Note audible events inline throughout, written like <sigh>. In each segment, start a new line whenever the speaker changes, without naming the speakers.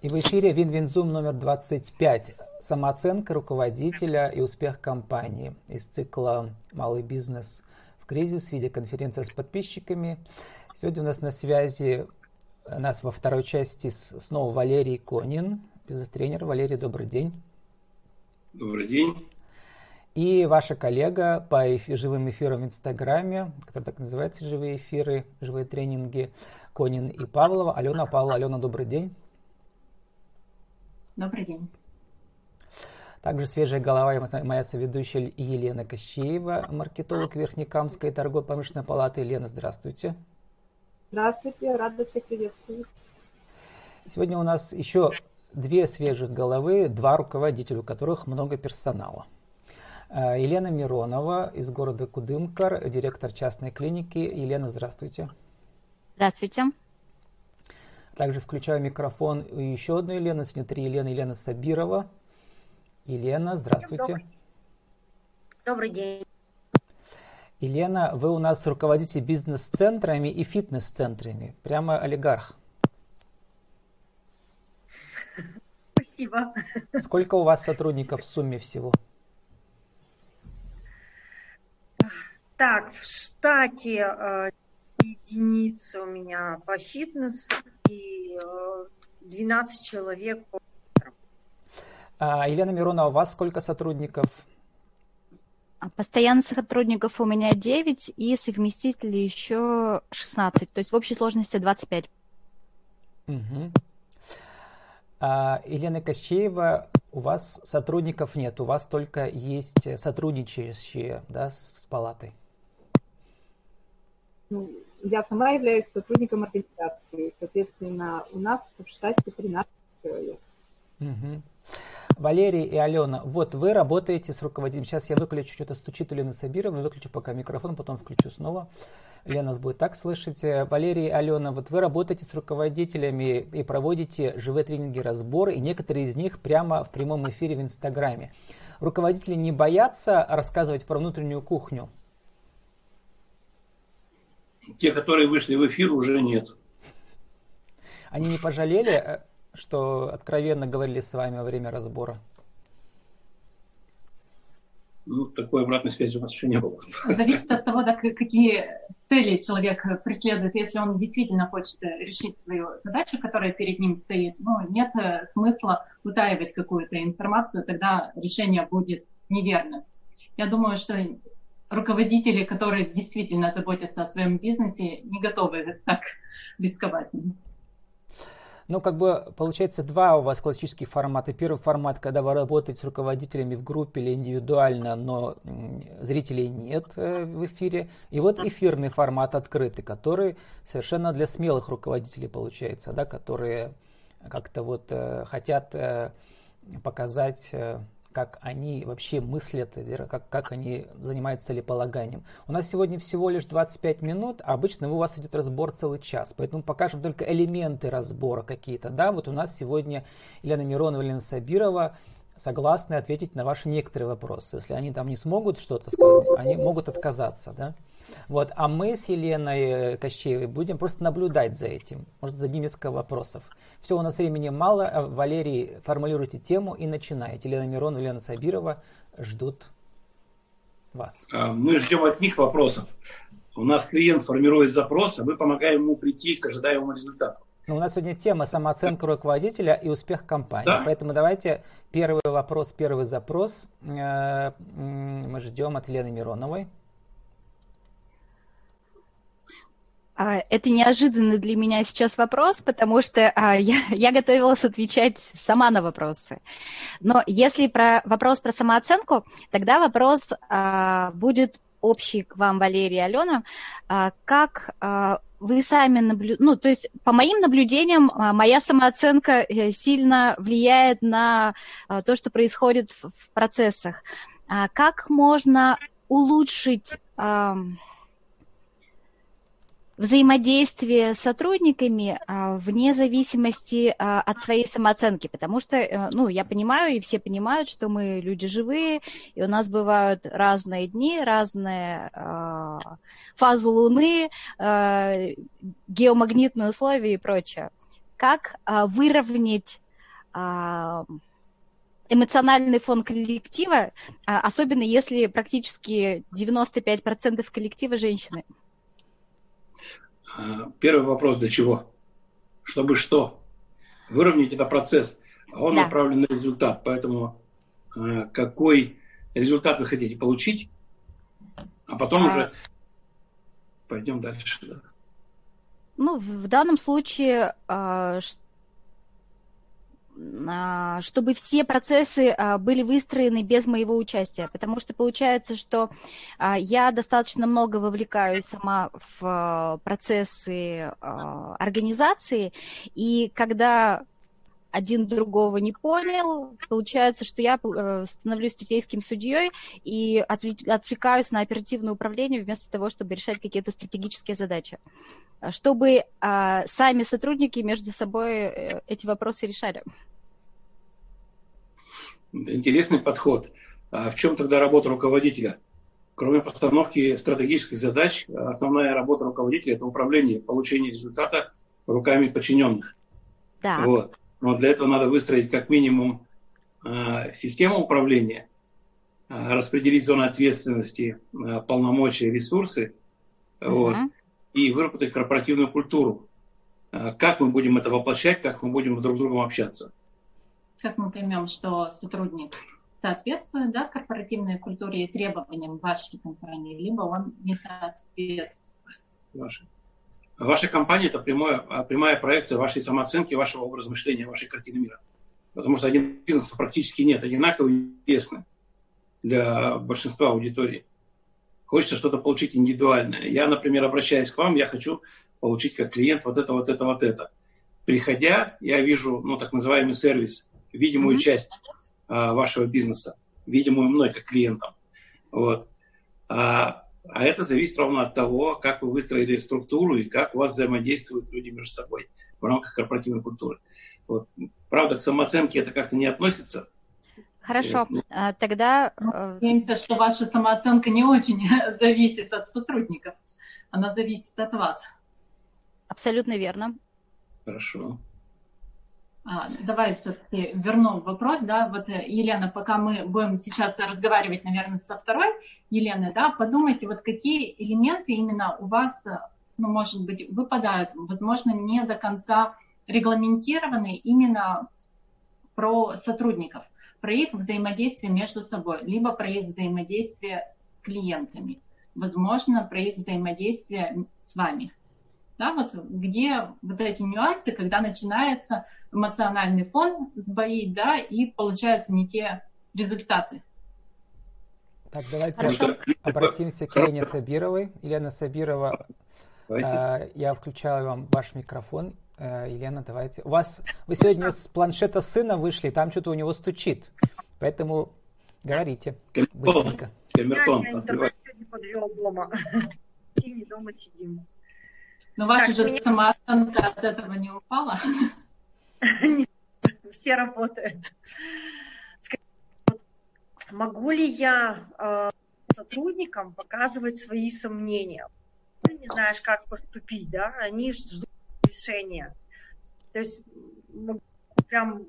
И в эфире WinWinZoom номер 25. Самооценка руководителя и успех компании из цикла «Малый бизнес в кризис» видеоконференция с подписчиками. Сегодня у нас на связи, у нас во второй части снова Валерий Конин, бизнес-тренер. Валерий, добрый день.
Добрый день.
И ваша коллега по живым эфирам в Инстаграме, который так называется «Живые эфиры», «Живые тренинги», Конин и Павлова. Алена Павлова. Алена, добрый день.
Добрый день.
Также свежая голова моя соведущая Елена Кощеева, маркетолог Верхнекамской торгово-промышленной палаты. Елена, здравствуйте.
Здравствуйте, рада всех приветствовать.
Сегодня у нас еще две свежих головы, два руководителя, у которых много персонала. Э, Елена Миронова из города Кудымкар, директор частной клиники. Елена, здравствуйте.
Здравствуйте.
Также включаю микрофон у еще одной Елены. Сегодня три Елены. Елена Сабирова. Елена, здравствуйте.
Добрый, Добрый день.
Елена, вы у нас руководите бизнес-центрами и фитнес-центрами. Прямо олигарх.
Спасибо.
Сколько у вас сотрудников в сумме всего?
Так, в штате э, единицы у меня по фитнесу и 12 человек по
а, Елена Миронова, у вас сколько сотрудников?
А, постоянных сотрудников у меня 9 и совместителей еще 16, то есть в общей сложности 25.
Угу. А, Елена Кощеева, у вас сотрудников нет, у вас только есть сотрудничающие да, с палатой.
Ну, я сама являюсь сотрудником организации. Соответственно, у нас в штате 13 человек.
Угу. Валерий и Алена, вот вы работаете с руководителем. Сейчас я выключу, что-то стучит у Лены Сабировны, выключу пока микрофон, потом включу снова. Лена нас будет так слышать. Валерий и Алена, вот вы работаете с руководителями и проводите живые тренинги, разборы, и некоторые из них прямо в прямом эфире в Инстаграме. Руководители не боятся рассказывать про внутреннюю кухню?
Те, которые вышли в эфир, уже нет.
Они не пожалели, э, что откровенно говорили с вами во время разбора?
Ну, такой обратной связи у нас еще не было.
Зависит от того, да, какие цели человек преследует. Если он действительно хочет решить свою задачу, которая перед ним стоит, ну, нет э, смысла утаивать какую-то информацию, тогда решение будет неверным. Я думаю, что руководители, которые действительно заботятся о своем бизнесе, не готовы так рисковать.
Ну, как бы получается два у вас классических формата. Первый формат, когда вы работаете с руководителями в группе или индивидуально, но зрителей нет э, в эфире. И вот эфирный формат открытый, который совершенно для смелых руководителей получается, да, которые как-то вот э, хотят э, показать как они вообще мыслят, как, как они занимаются целеполаганием. У нас сегодня всего лишь 25 минут, а обычно у вас идет разбор целый час, поэтому покажем только элементы разбора какие-то. Да, вот у нас сегодня Елена Миронова, Елена Сабирова согласны ответить на ваши некоторые вопросы. Если они там не смогут что-то сказать, они могут отказаться. Да? Вот, а мы с Еленой Кощеевой будем просто наблюдать за этим. Может, зададим несколько вопросов. Все, у нас времени мало. А, Валерий, формулируйте тему и начинайте. Елена Мирон, Елена Сабирова ждут вас.
А, мы ждем от них вопросов. У нас клиент формирует запрос, а мы помогаем ему прийти к ожидаемому результату.
Ну, у нас сегодня тема самооценка руководителя и успех компании. Да. Поэтому давайте первый вопрос, первый запрос э, мы ждем от Елены Мироновой.
А, это неожиданный для меня сейчас вопрос, потому что а, я, <laughs> я готовилась отвечать сама на вопросы. Но если про вопрос про самооценку, тогда вопрос а, будет общий к вам, Валерия Алена. А, как а, вы сами наблюдаете, ну, то есть по моим наблюдениям, а, моя самооценка э, сильно влияет на а, то, что происходит в, процессах. А, как можно улучшить... Взаимодействие с сотрудниками а, вне зависимости а, от своей самооценки, потому что, э, ну, я понимаю, и все понимают, что мы люди живые, и у нас бывают разные дни, разные а, фазы Луны, геомагнитные условия и прочее. Как выровнять эмоциональный фон коллектива, особенно если практически 95% коллектива женщины?
А, первый вопрос для чего? Чтобы что? Выровнять это процесс. А он да. направлен на результат. Поэтому а, какой результат вы хотите получить, а потом а... уже пойдем дальше.
Ну, в данном случае а, чтобы все процессы а, были выстроены без моего участия, потому что получается, что а, я достаточно много вовлекаюсь сама в процессы организации, и когда один другого не понял, получается, что я э, становлюсь стратегическим судьей и отвлекаюсь на оперативное управление вместо того, чтобы решать какие-то стратегические задачи, чтобы сами сотрудники между собой э, эти вопросы решали.
Интересный подход. А в чем тогда работа руководителя? Кроме постановки стратегических задач, основная работа руководителя – это управление, получение результата руками подчиненных.
Да.
Вот. Но для этого надо выстроить как минимум э, систему управления, э, распределить зоны ответственности, э, полномочия, ресурсы, угу. вот, и выработать корпоративную культуру. Э, как мы будем это воплощать, как мы будем друг с другом общаться
как мы поймем, что сотрудник соответствует да, корпоративной культуре и требованиям вашей компании, либо он не соответствует?
Ваша. Ваша компания – это прямая, прямая проекция вашей самооценки, вашего образа мышления, вашей картины мира. Потому что один бизнес практически нет, одинаково интересны для большинства аудитории. Хочется что-то получить индивидуальное. Я, например, обращаясь к вам, я хочу получить как клиент вот это, вот это, вот это. Приходя, я вижу, ну, так называемый сервис, видимую mm-hmm. часть а, вашего бизнеса, видимую мной как клиентом. Вот. А, а это зависит ровно от того, как вы выстроили структуру и как у вас взаимодействуют люди между собой в рамках корпоративной культуры. Вот. Правда, к самооценке это как-то не относится.
Хорошо, ну, а, тогда...
Э, Надеемся, что ваша самооценка не очень <laughs> зависит от сотрудников. Она зависит от вас.
Абсолютно верно.
Хорошо.
А, давай все-таки верну вопрос, да, вот, э, Елена, пока мы будем сейчас разговаривать, наверное, со второй Еленой, да, подумайте, вот какие элементы именно у вас, э, ну, может быть, выпадают, возможно, не до конца регламентированы именно про сотрудников, про их взаимодействие между собой, либо про их взаимодействие с клиентами, возможно, про их взаимодействие с вами да, вот где вот эти нюансы, когда начинается эмоциональный фон сбоить, да, и получаются не те результаты.
Так, давайте Хорошо. обратимся к Елене Сабировой. Елена Сабирова, э, я включаю вам ваш микрофон. Э, Елена, давайте. У вас, вы сегодня с планшета сына вышли, там что-то у него стучит. Поэтому говорите быстренько.
Камертон. Интернет не подвел дома. <laughs> И не дома сидим.
Но ваша так, же меня... самооценка от этого не упала? <laughs>
Все работают. Могу ли я э, сотрудникам показывать свои сомнения? Ты не знаешь, как поступить, да? Они ждут решения. То есть прям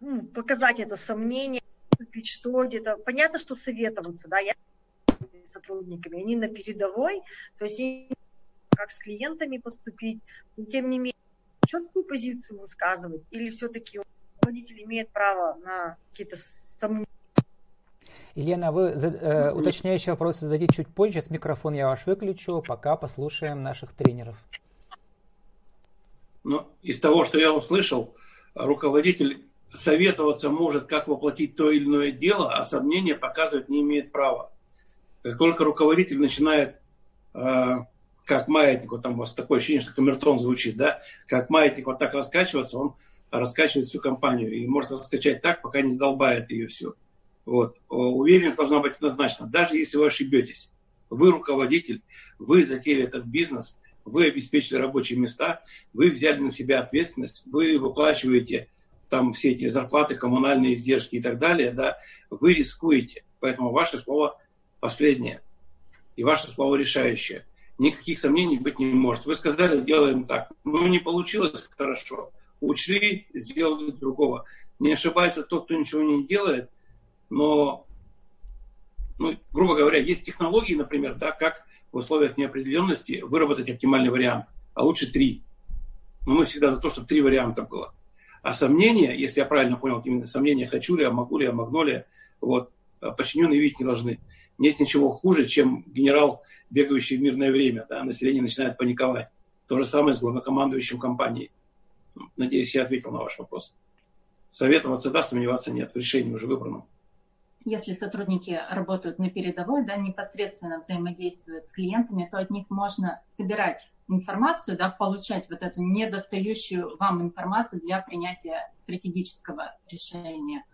ну, показать это сомнение, поступить что где-то. Понятно, что советоваться, да, я с сотрудниками, они на передовой, то есть как с клиентами поступить, но тем не менее четкую позицию высказывать, или все-таки руководитель имеет право на какие-то сомнения?
Елена, вы э, уточняющие вопросы зададите чуть позже. Сейчас микрофон я ваш выключу, пока послушаем наших тренеров.
Ну, из того, что я услышал, руководитель советоваться может, как воплотить то или иное дело, а сомнения показывать не имеет права. Как только руководитель начинает э, как маятник, вот там у вас такое ощущение, что камертон звучит, да, как маятник вот так раскачиваться, он раскачивает всю компанию и может раскачать так, пока не задолбает ее все. Вот. Уверенность должна быть однозначна. Даже если вы ошибетесь, вы руководитель, вы затеяли этот бизнес, вы обеспечили рабочие места, вы взяли на себя ответственность, вы выплачиваете там все эти зарплаты, коммунальные издержки и так далее, да, вы рискуете. Поэтому ваше слово последнее. И ваше слово решающее никаких сомнений быть не может. Вы сказали, делаем так. Ну, не получилось хорошо. учли, сделали другого. Не ошибается тот, кто ничего не делает, но, ну, грубо говоря, есть технологии, например, да, как в условиях неопределенности выработать оптимальный вариант, а лучше три. Но мы всегда за то, чтобы три варианта было. А сомнения, если я правильно понял, именно сомнения, хочу ли я, могу ли я, могу ли вот, подчиненные видеть не должны. Нет ничего хуже, чем генерал, бегающий в мирное время. Да, население начинает паниковать. То же самое с главнокомандующим компанией. Надеюсь, я ответил на ваш вопрос. Советоваться да, сомневаться нет. Решение уже выбрано.
Если сотрудники работают на передовой, да, непосредственно взаимодействуют с клиентами, то от них можно собирать информацию, да, получать вот эту недостающую вам информацию для принятия стратегического решения.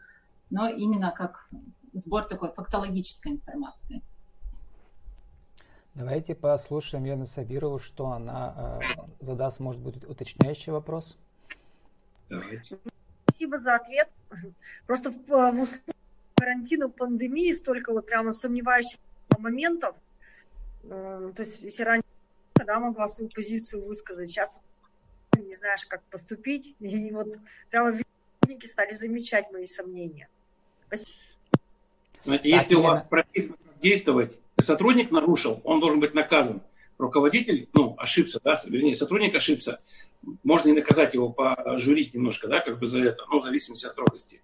Но именно как сбор такой фактологической информации.
Давайте послушаем Лену Сабирову, что она э, задаст, может быть, уточняющий вопрос.
Давайте. Спасибо за ответ. Просто в, в условиях карантина, пандемии столько вот прямо сомневающихся моментов. Э, то есть если раньше да, могла свою позицию высказать, сейчас не знаешь, как поступить. И вот прямо в стали замечать мои сомнения.
Спасибо. Знаете, если у вас прописано действовать, сотрудник нарушил, он должен быть наказан. Руководитель, ну, ошибся, да, вернее, сотрудник ошибся, можно и наказать его, пожурить немножко, да, как бы за это, ну, в зависимости от строгости.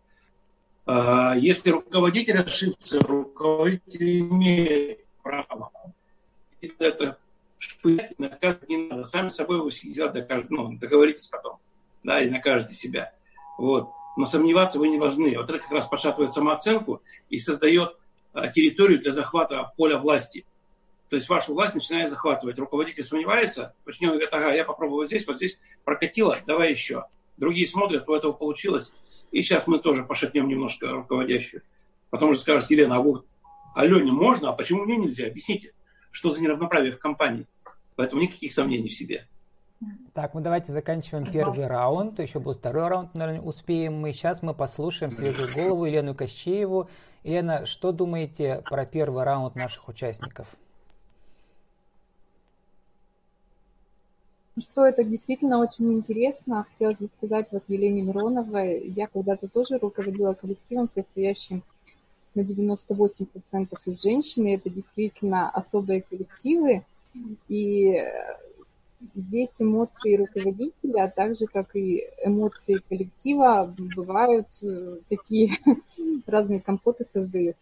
А, если руководитель ошибся, руководитель имеет право это шпылять, наказывать не надо. Сами собой вы всегда докажете, ну, договоритесь потом, да, и накажете себя. Вот но сомневаться вы не должны. Вот это как раз подшатывает самооценку и создает а, территорию для захвата поля власти. То есть вашу власть начинает захватывать. Руководитель сомневается, подчиненный говорит, ага, я попробую вот здесь, вот здесь прокатило, давай еще. Другие смотрят, у этого получилось. И сейчас мы тоже пошатнем немножко руководящую. Потом же скажут, Елена, а вот Алене можно, а почему мне нельзя? Объясните, что за неравноправие в компании. Поэтому никаких сомнений в себе.
Так, мы давайте заканчиваем первый раунд. Еще был второй раунд, наверное, успеем мы. Сейчас мы послушаем свежую голову Елену Кощееву. Елена, что думаете про первый раунд наших участников?
Что это действительно очень интересно. Хотелось бы сказать вот Елене Мироновой. Я когда-то тоже руководила коллективом, состоящим на 98% из женщин. И это действительно особые коллективы. И здесь эмоции руководителя, а также как и эмоции коллектива, бывают э, такие <laughs> разные компоты создают.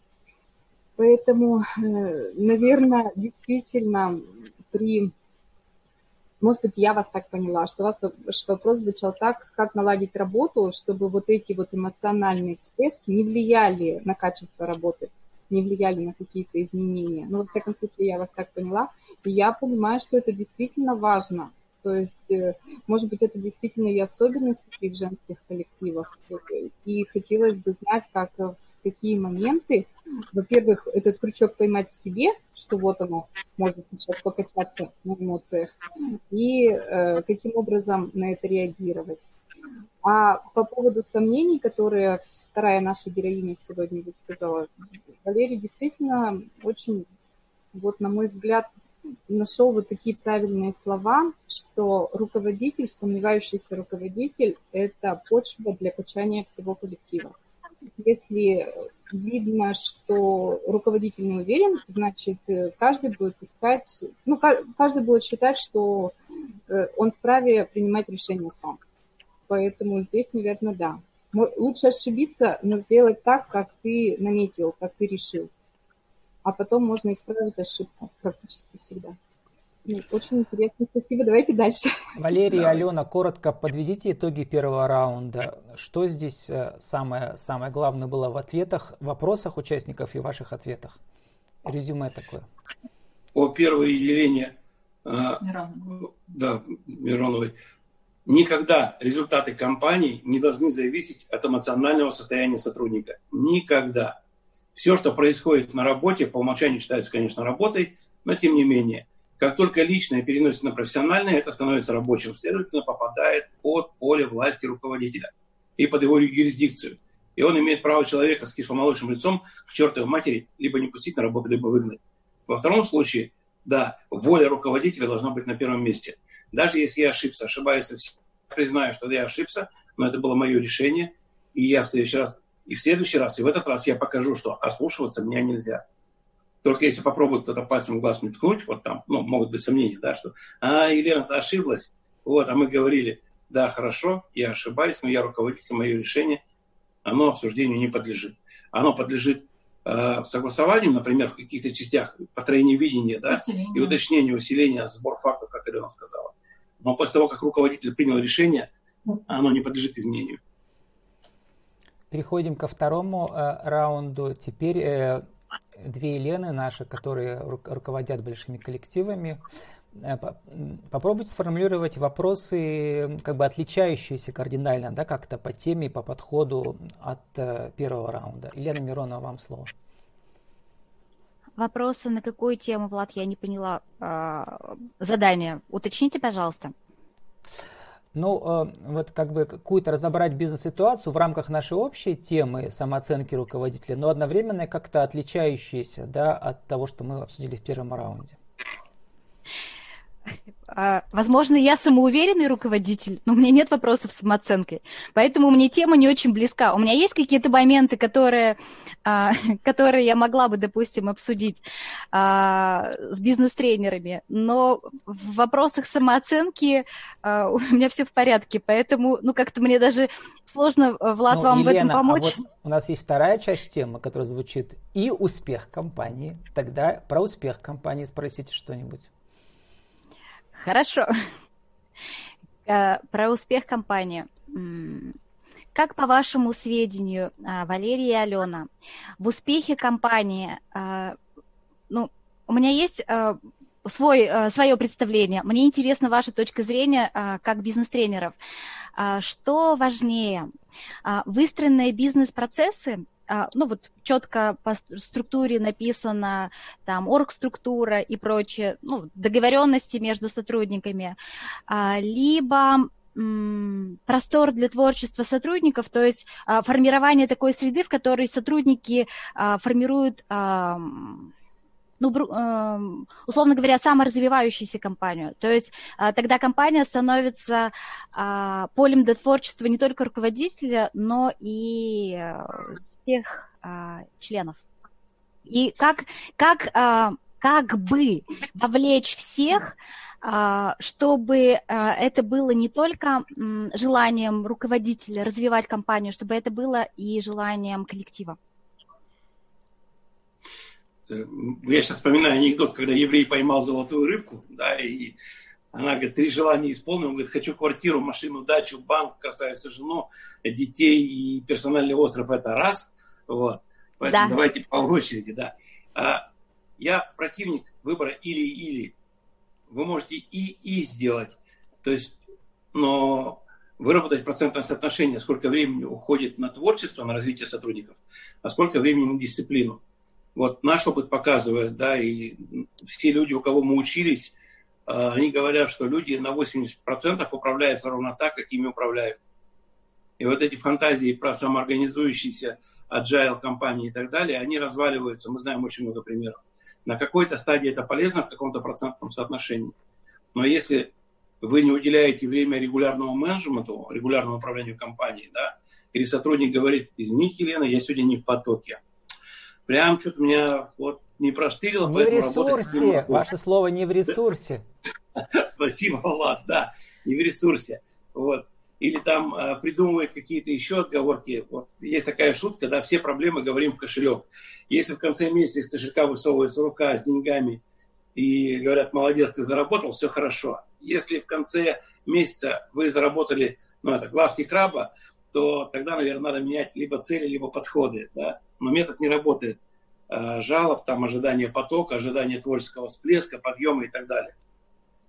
Поэтому, э, наверное, действительно при... Может быть, я вас так поняла, что ваш вопрос звучал так, как наладить работу, чтобы вот эти вот эмоциональные всплески не влияли на качество работы не влияли на какие-то изменения. Но, во всяком случае, я вас так поняла. И я понимаю, что это действительно важно. То есть, э, может быть, это действительно и особенность таких женских коллективов. И хотелось бы знать, как э, в какие моменты, во-первых, этот крючок поймать в себе, что вот оно может сейчас покачаться на эмоциях, и э, каким образом на это реагировать. А по поводу сомнений, которые вторая наша героиня сегодня высказала, Валерий действительно очень, вот на мой взгляд, нашел вот такие правильные слова, что руководитель, сомневающийся руководитель, это почва для качания всего коллектива. Если видно, что руководитель не уверен, значит, каждый будет искать, ну, каждый будет считать, что э, он вправе принимать решение сам. Поэтому здесь, наверное, да. Лучше ошибиться, но сделать так, как ты наметил, как ты решил. А потом можно исправить ошибку практически всегда. Ну, очень интересно. Спасибо. Давайте дальше.
Валерий и Алена, коротко подведите итоги первого раунда. Что здесь э, самое, самое главное было в ответах, вопросах участников и ваших ответах? Резюме такое.
По первой Елене э, Мироновой. Да, Мироновой. Никогда результаты компании не должны зависеть от эмоционального состояния сотрудника. Никогда. Все, что происходит на работе, по умолчанию считается, конечно, работой, но тем не менее. Как только личное переносится на профессиональное, это становится рабочим, следовательно, попадает под поле власти руководителя и под его юрисдикцию. И он имеет право человека с кисломолочным лицом к чертовой матери либо не пустить на работу, либо выгнать. Во втором случае, да, воля руководителя должна быть на первом месте – даже если я ошибся, ошибаются все, признаю, что я ошибся, но это было мое решение, и я в следующий раз, и в следующий раз, и в этот раз я покажу, что ослушиваться меня нельзя. Только если попробует кто-то пальцем в глаз мне ткнуть, вот там, ну, могут быть сомнения, да, что, а, Елена, ты ошиблась, вот, а мы говорили, да, хорошо, я ошибаюсь, но я руководитель, мое решение, оно обсуждению не подлежит. Оно подлежит э, согласованию, например, в каких-то частях построения видения, да, усиление. и уточнению, усиления, сбор фактов, как Елена сказала. Но после того, как руководитель принял решение, оно не подлежит изменению.
Переходим ко второму э, раунду. Теперь э, две Елены наши, которые ру- руководят большими коллективами, Э, попробуйте сформулировать вопросы, как бы отличающиеся кардинально, да, как-то по теме, по подходу от э, первого раунда. Елена Миронова, вам слово.
Вопросы на какую тему, Влад, я не поняла э, задание. Уточните, пожалуйста.
Ну, э, вот как бы какую-то разобрать бизнес-ситуацию в рамках нашей общей темы самооценки руководителя, но одновременно как-то отличающиеся да, от того, что мы обсудили в первом раунде.
А, возможно, я самоуверенный руководитель, но у меня нет вопросов с самооценкой. Поэтому мне тема не очень близка. У меня есть какие-то моменты, которые, а, <laughs> которые я могла бы, допустим, обсудить а, с бизнес-тренерами, но в вопросах самооценки <laughs> у меня все в порядке. Поэтому, ну, как-то мне даже сложно, Влад, ну, вам Елена, в этом помочь.
А вот у нас есть вторая часть темы, которая звучит «И успех компании». Тогда про успех компании спросите что-нибудь.
Хорошо. Э, про успех компании. Как по вашему сведению, а, Валерия и Алена, в успехе компании, а, ну, у меня есть а, свой, свое представление. Мне интересна ваша точка зрения как бизнес-тренеров. Что важнее, выстроенные бизнес-процессы ну вот четко по структуре написано там оргструктура и прочее, ну, договоренности между сотрудниками, а, либо простор для творчества сотрудников, то есть а, формирование такой среды, в которой сотрудники формируют ну, условно говоря, саморазвивающуюся компанию. То есть тогда компания становится полем для творчества не только руководителя, но и всех а, членов. И как, как, а, как бы вовлечь всех, а, чтобы а, это было не только м, желанием руководителя развивать компанию, чтобы это было и желанием коллектива.
Э, я сейчас вспоминаю анекдот, когда еврей поймал золотую рыбку, да, и она говорит, три желания исполнил. Он говорит, хочу квартиру, машину, дачу, банк, красавицу жену, детей и персональный остров. Это раз. Вот. Поэтому да. давайте по очереди, да. А, я противник выбора или-или. Вы можете и-и сделать. То есть, но выработать процентное соотношение, сколько времени уходит на творчество, на развитие сотрудников, а сколько времени на дисциплину. Вот наш опыт показывает, да, и все люди, у кого мы учились, а, они говорят, что люди на 80% управляются ровно так, как ими управляют. И вот эти фантазии про самоорганизующиеся agile компании и так далее, они разваливаются. Мы знаем очень много примеров. На какой-то стадии это полезно в каком-то процентном соотношении. Но если вы не уделяете время регулярному менеджменту, регулярному управлению компанией, да, или сотрудник говорит, извините, Елена, я сегодня не в потоке. Прям что-то меня вот не проштырило.
Не в ресурсе. Ваше слово не в ресурсе. <laughs>
Спасибо, Влад, да, не в ресурсе. Вот или там э, придумывает какие-то еще отговорки. Вот есть такая шутка, да, все проблемы говорим в кошелек. Если в конце месяца из кошелька высовывается рука с деньгами и говорят, молодец, ты заработал, все хорошо. Если в конце месяца вы заработали, ну, это глазки краба, то тогда, наверное, надо менять либо цели, либо подходы, да. Но метод не работает. Э, жалоб, там, ожидание потока, ожидание творческого всплеска, подъема и так далее.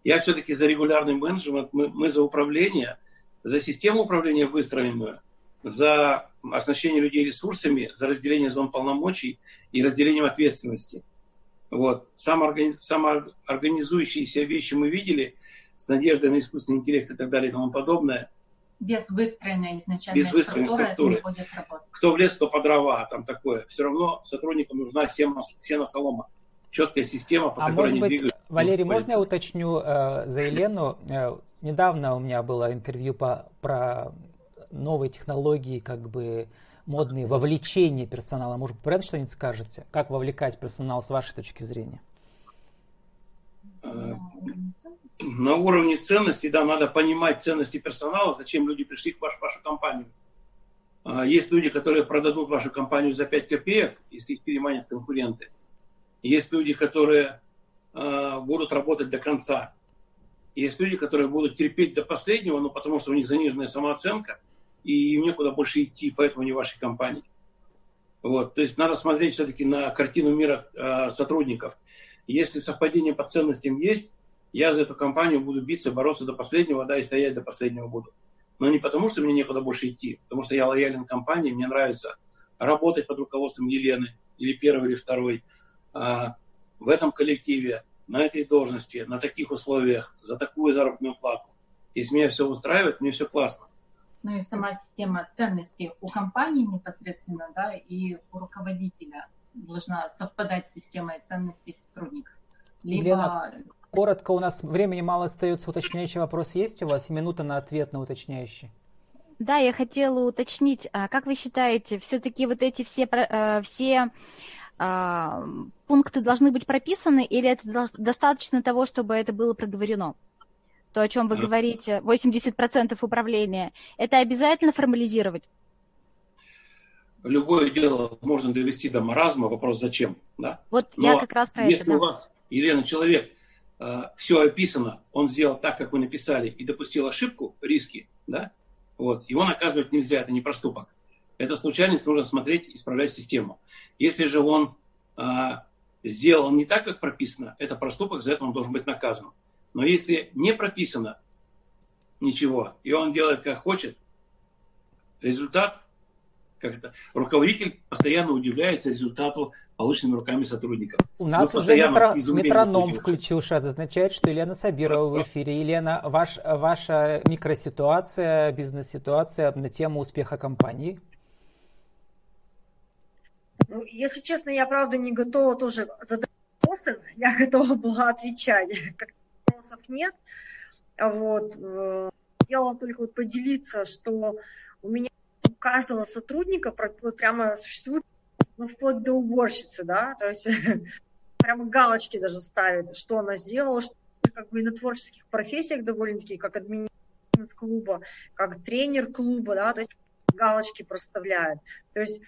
Я все-таки за регулярный менеджмент, мы, мы за управление – за систему управления выстроенную, за оснащение людей ресурсами, за разделение зон полномочий и разделением ответственности. Вот. Самооргани... Самоорганизующиеся вещи мы видели с надеждой на искусственный интеллект и так далее и тому подобное.
Без выстроенной изначальной Без выстроенной структуры, структуры.
Кто в лес, кто по дрова, там такое. Все равно сотруднику нужна сено, сено солома. Четкая система, по
а
которой
может они быть, двигаются. Валерий, можно я уточню э, за Елену? Э, недавно у меня было интервью по, про новые технологии, как бы модные вовлечение персонала. Может, про это что-нибудь скажете? Как вовлекать персонал с вашей точки зрения?
Э, на уровне ценностей, да, надо понимать ценности персонала, зачем люди пришли в вашу, вашу компанию. А, есть люди, которые продадут вашу компанию за 5 копеек, если их переманят конкуренты. Есть люди, которые а, будут работать до конца. Есть люди, которые будут терпеть до последнего, ну, потому что у них заниженная самооценка, и им некуда больше идти, поэтому не вашей компании. Вот, то есть надо смотреть все-таки на картину мира э, сотрудников. Если совпадение по ценностям есть, я за эту компанию буду биться, бороться до последнего, да, и стоять до последнего буду. Но не потому, что мне некуда больше идти, потому что я лоялен компании, мне нравится работать под руководством Елены, или первой, или второй, а, в этом коллективе, на этой должности, на таких условиях, за такую заработную плату. Если меня все устраивает, мне все классно.
Ну и сама система ценностей у компании непосредственно, да, и у руководителя должна совпадать с системой ценностей сотрудников.
Либо... Елена, коротко, у нас времени мало остается. Уточняющий вопрос есть у вас? Минута на ответ на уточняющий.
Да, я хотела уточнить, а как вы считаете, все-таки вот эти все, э, все а, пункты должны быть прописаны, или это достаточно того, чтобы это было проговорено? То, о чем вы говорите, 80% управления, это обязательно формализировать?
Любое дело можно довести до маразма, вопрос зачем, да?
Вот Но я как раз про
если
это. Если
да. у вас, Елена, человек Э, все описано, он сделал так, как вы написали, и допустил ошибку, риски, да, вот, его наказывать нельзя, это не проступок. Это случайность, нужно смотреть, исправлять систему. Если же он а, сделал не так, как прописано, это проступок, за это он должен быть наказан. Но если не прописано ничего, и он делает как хочет, результат, как это, руководитель постоянно удивляется результату полученными руками сотрудников.
У нас Мы уже метро, метроном включился. Это означает, что Елена Сабирова в эфире. Елена, ваш, ваша микроситуация, бизнес-ситуация на тему успеха компании?
Ну, если честно, я правда не готова тоже задать вопросы. Я <laughs> готова была отвечать. Как вопросов нет. Вот. Э, хотела только вот поделиться, что у меня у каждого сотрудника прямо существует ну, вплоть до уборщицы, да, то есть <laughs> прямо галочки даже ставит, что она сделала, что как бы и на творческих профессиях довольно-таки, как администратор клуба, как тренер клуба, да, то есть галочки проставляют. То есть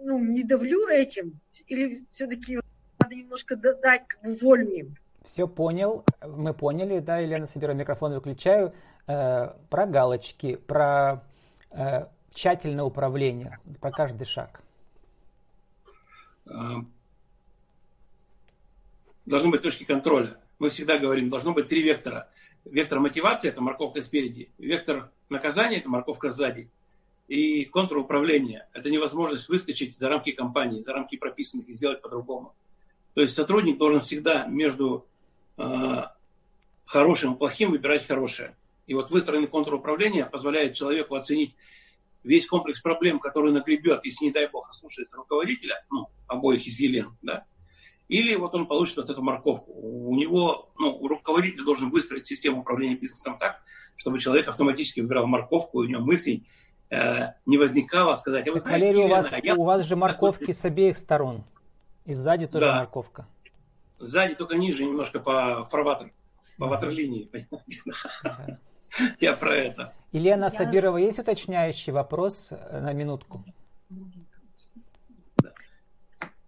ну, не давлю этим, или все-таки надо немножко дать как бы волю им.
Все понял, мы поняли, да, Елена, собираю микрофон, выключаю. Э, про галочки, про э, тщательное управление, про каждый шаг.
Э, должны быть точки контроля. Мы всегда говорим, должно быть три вектора. Вектор мотивации – это морковка спереди. Вектор наказания – это морковка сзади. И контур управления – это невозможность выскочить за рамки компании, за рамки прописанных и сделать по-другому. То есть сотрудник должен всегда между э, хорошим и плохим выбирать хорошее. И вот выстроенный контур управления позволяет человеку оценить весь комплекс проблем, который нагребет, если, не дай бог, слушается руководителя, ну, обоих из Елен, да, или вот он получит вот эту морковку. У него, ну, руководитель должен выстроить систему управления бизнесом так, чтобы человек автоматически выбирал морковку, и у него мысль не возникала сказать,
а вы знаете, Валерий, Елена, у вас, а я... у вас же морковки с обеих сторон, и сзади тоже да. морковка.
Сзади только ниже немножко по фарватеру, по ватерлинии. Я про это.
Елена я... Сабирова, есть уточняющий вопрос э, на минутку?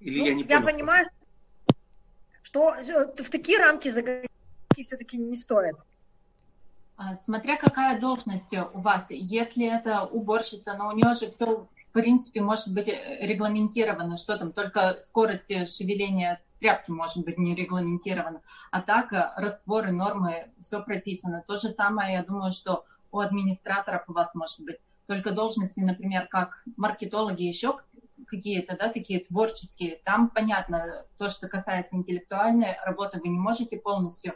Или ну, я не Я понимаю, что в такие рамки загонять все-таки не стоит.
А, смотря какая должность у вас, если это уборщица, но у нее же все в принципе может быть э, регламентировано, что там, только скорость шевеления тряпки может быть не регламентирована. А так э, растворы, нормы, все прописано. То же самое, я думаю, что у администраторов у вас может быть. Только должности, например, как маркетологи, еще какие-то, да, такие творческие. Там понятно, то, что касается интеллектуальной работы, вы не можете полностью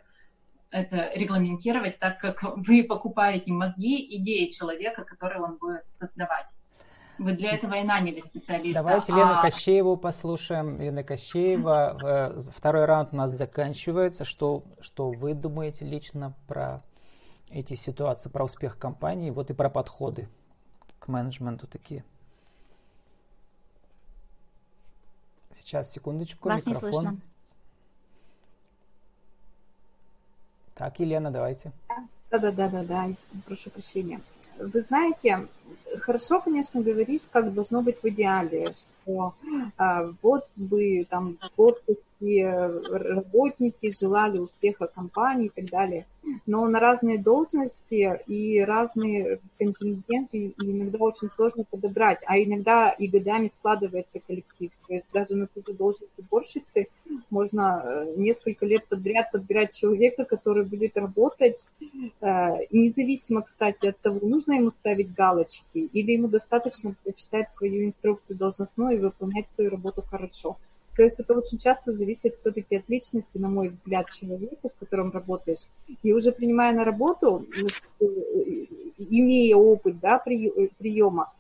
это регламентировать, так как вы покупаете мозги, идеи человека, которые он будет создавать. Вы для этого и наняли специалиста.
Давайте Лену а... Кощееву послушаем. Лена Кощеева. Э, второй раунд у нас заканчивается. Что, что вы думаете лично про эти ситуации, про успех компании, вот и про подходы к менеджменту такие. Сейчас, секундочку,
Вас
микрофон.
не слышно.
Так, Елена, давайте.
Да-да-да-да-да, прошу прощения. Вы знаете, хорошо, конечно, говорить, как должно быть в идеале, что а, вот бы там творческие работники желали успеха компании и так далее. Но на разные должности и разные контингенты иногда очень сложно подобрать, а иногда и годами складывается коллектив. То есть даже на ту же должность уборщицы можно э, несколько лет подряд подбирать человека, который будет работать, э, независимо, кстати, от того, нужно ему ставить галочки или ему достаточно прочитать свою инструкцию должностную и выполнять свою работу хорошо. То есть это очень часто зависит все-таки от личности, на мой взгляд, человека, с которым работаешь. И уже принимая на работу, э, имея опыт да, приема,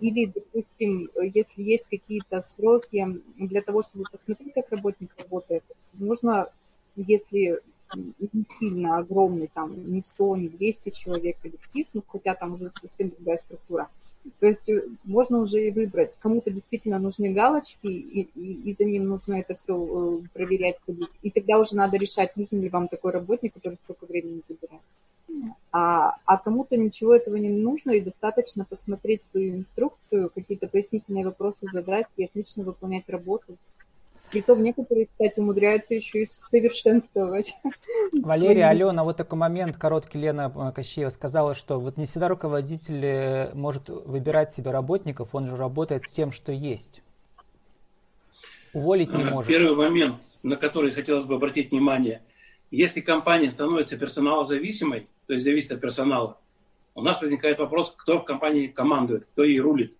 или, допустим, если есть какие-то сроки для того, чтобы посмотреть, как работник работает, нужно, если не сильно огромный, там, не 100, не 200 человек коллектив, ну, хотя там уже совсем другая структура, то есть э, можно уже и выбрать. Кому-то действительно нужны галочки, и, и, и за ним нужно это все э, проверять, И тогда уже надо решать, нужен ли вам такой работник, который столько времени забирает. А, а кому-то ничего этого не нужно, и достаточно посмотреть свою инструкцию, какие-то пояснительные вопросы задать и отлично выполнять работу. Притом некоторые, кстати, умудряются еще и совершенствовать. <laughs>
Валерия, Алена, вот такой момент короткий. Лена э, Кощеева сказала, что вот не всегда руководитель э, может выбирать себе работников, он же работает с тем, что есть. Уволить не может.
Первый момент, на который хотелось бы обратить внимание. Если компания становится персоналозависимой, то есть зависит от персонала, у нас возникает вопрос, кто в компании командует, кто ей рулит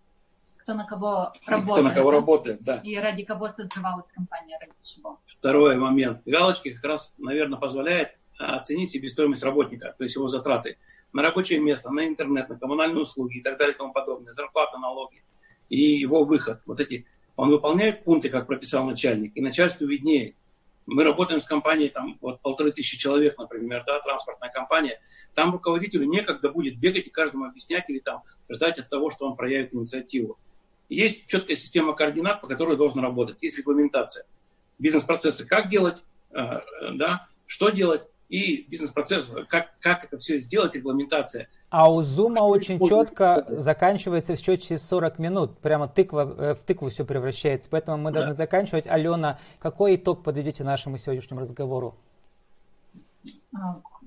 кто на кого работает.
Кто на кого работает, да.
И ради кого создавалась компания, ради чего.
Второй момент. Галочки как раз, наверное, позволяет а, оценить себестоимость работника, то есть его затраты на рабочее место, на интернет, на коммунальные услуги и так далее и тому подобное, зарплата, налоги и его выход. Вот эти, он выполняет пункты, как прописал начальник, и начальству виднее. Мы работаем с компанией, там, вот полторы тысячи человек, например, да, транспортная компания. Там руководителю некогда будет бегать и каждому объяснять или там ждать от того, что он проявит инициативу. Есть четкая система координат, по которой должен работать. Есть регламентация. Бизнес-процессы как делать, э, да, что делать, и бизнес-процесс, как, как это все сделать, регламентация.
А у Zoom очень четко заканчивается все через 40 минут. Прямо тыква, э, в тыкву все превращается. Поэтому мы должны да. заканчивать. Алена, какой итог подведите нашему сегодняшнему разговору?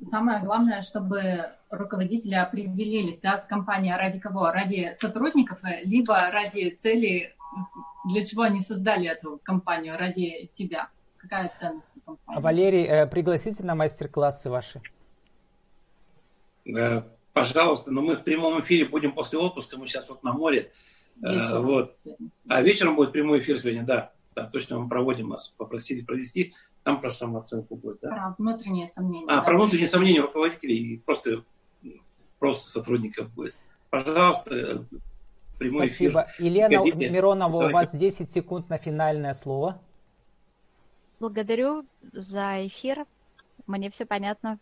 Самое главное, чтобы руководители определились, да, компания ради кого? Ради сотрудников, либо ради цели, для чего они создали эту компанию, ради себя. Какая ценность у компании?
Валерий, э, пригласите на мастер-классы ваши.
Э, пожалуйста, но мы в прямом эфире будем после отпуска, мы сейчас вот на море. Э, вечером вот. А вечером будет прямой эфир сегодня, да. Да, точно мы проводим нас, попросили провести. Там про самооценку будет, да?
Про внутренние сомнения.
А, да, про внутренние сомнения руководителей и просто, просто сотрудников будет. Пожалуйста, прямой
Спасибо.
эфир.
Елена Приходите. Миронова, Давайте. у вас 10 секунд на финальное слово.
Благодарю за эфир. Мне все понятно.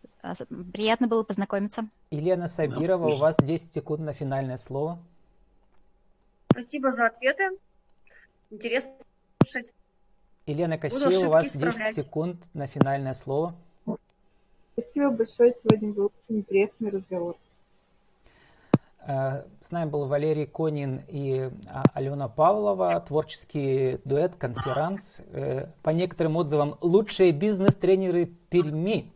Приятно было познакомиться.
Елена Сабирова, да, у вас 10 секунд на финальное слово.
Спасибо за ответы. Интересно слушать.
Елена Кощеева, у вас 10 секунд на финальное слово.
Спасибо большое. Сегодня был очень интересный разговор.
Э, с нами был Валерий Конин и а, Алена Павлова, творческий дуэт, конферанс. Э, по некоторым отзывам, лучшие бизнес-тренеры Перми.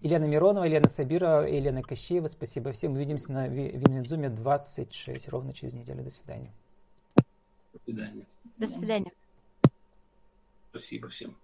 Елена Миронова, Елена Сабирова, Елена Кощеева. Спасибо всем. Увидимся на WinWinZoom е 26 ровно через неделю. До свидания.
До свидания.
До свидания.
Спасибо всем.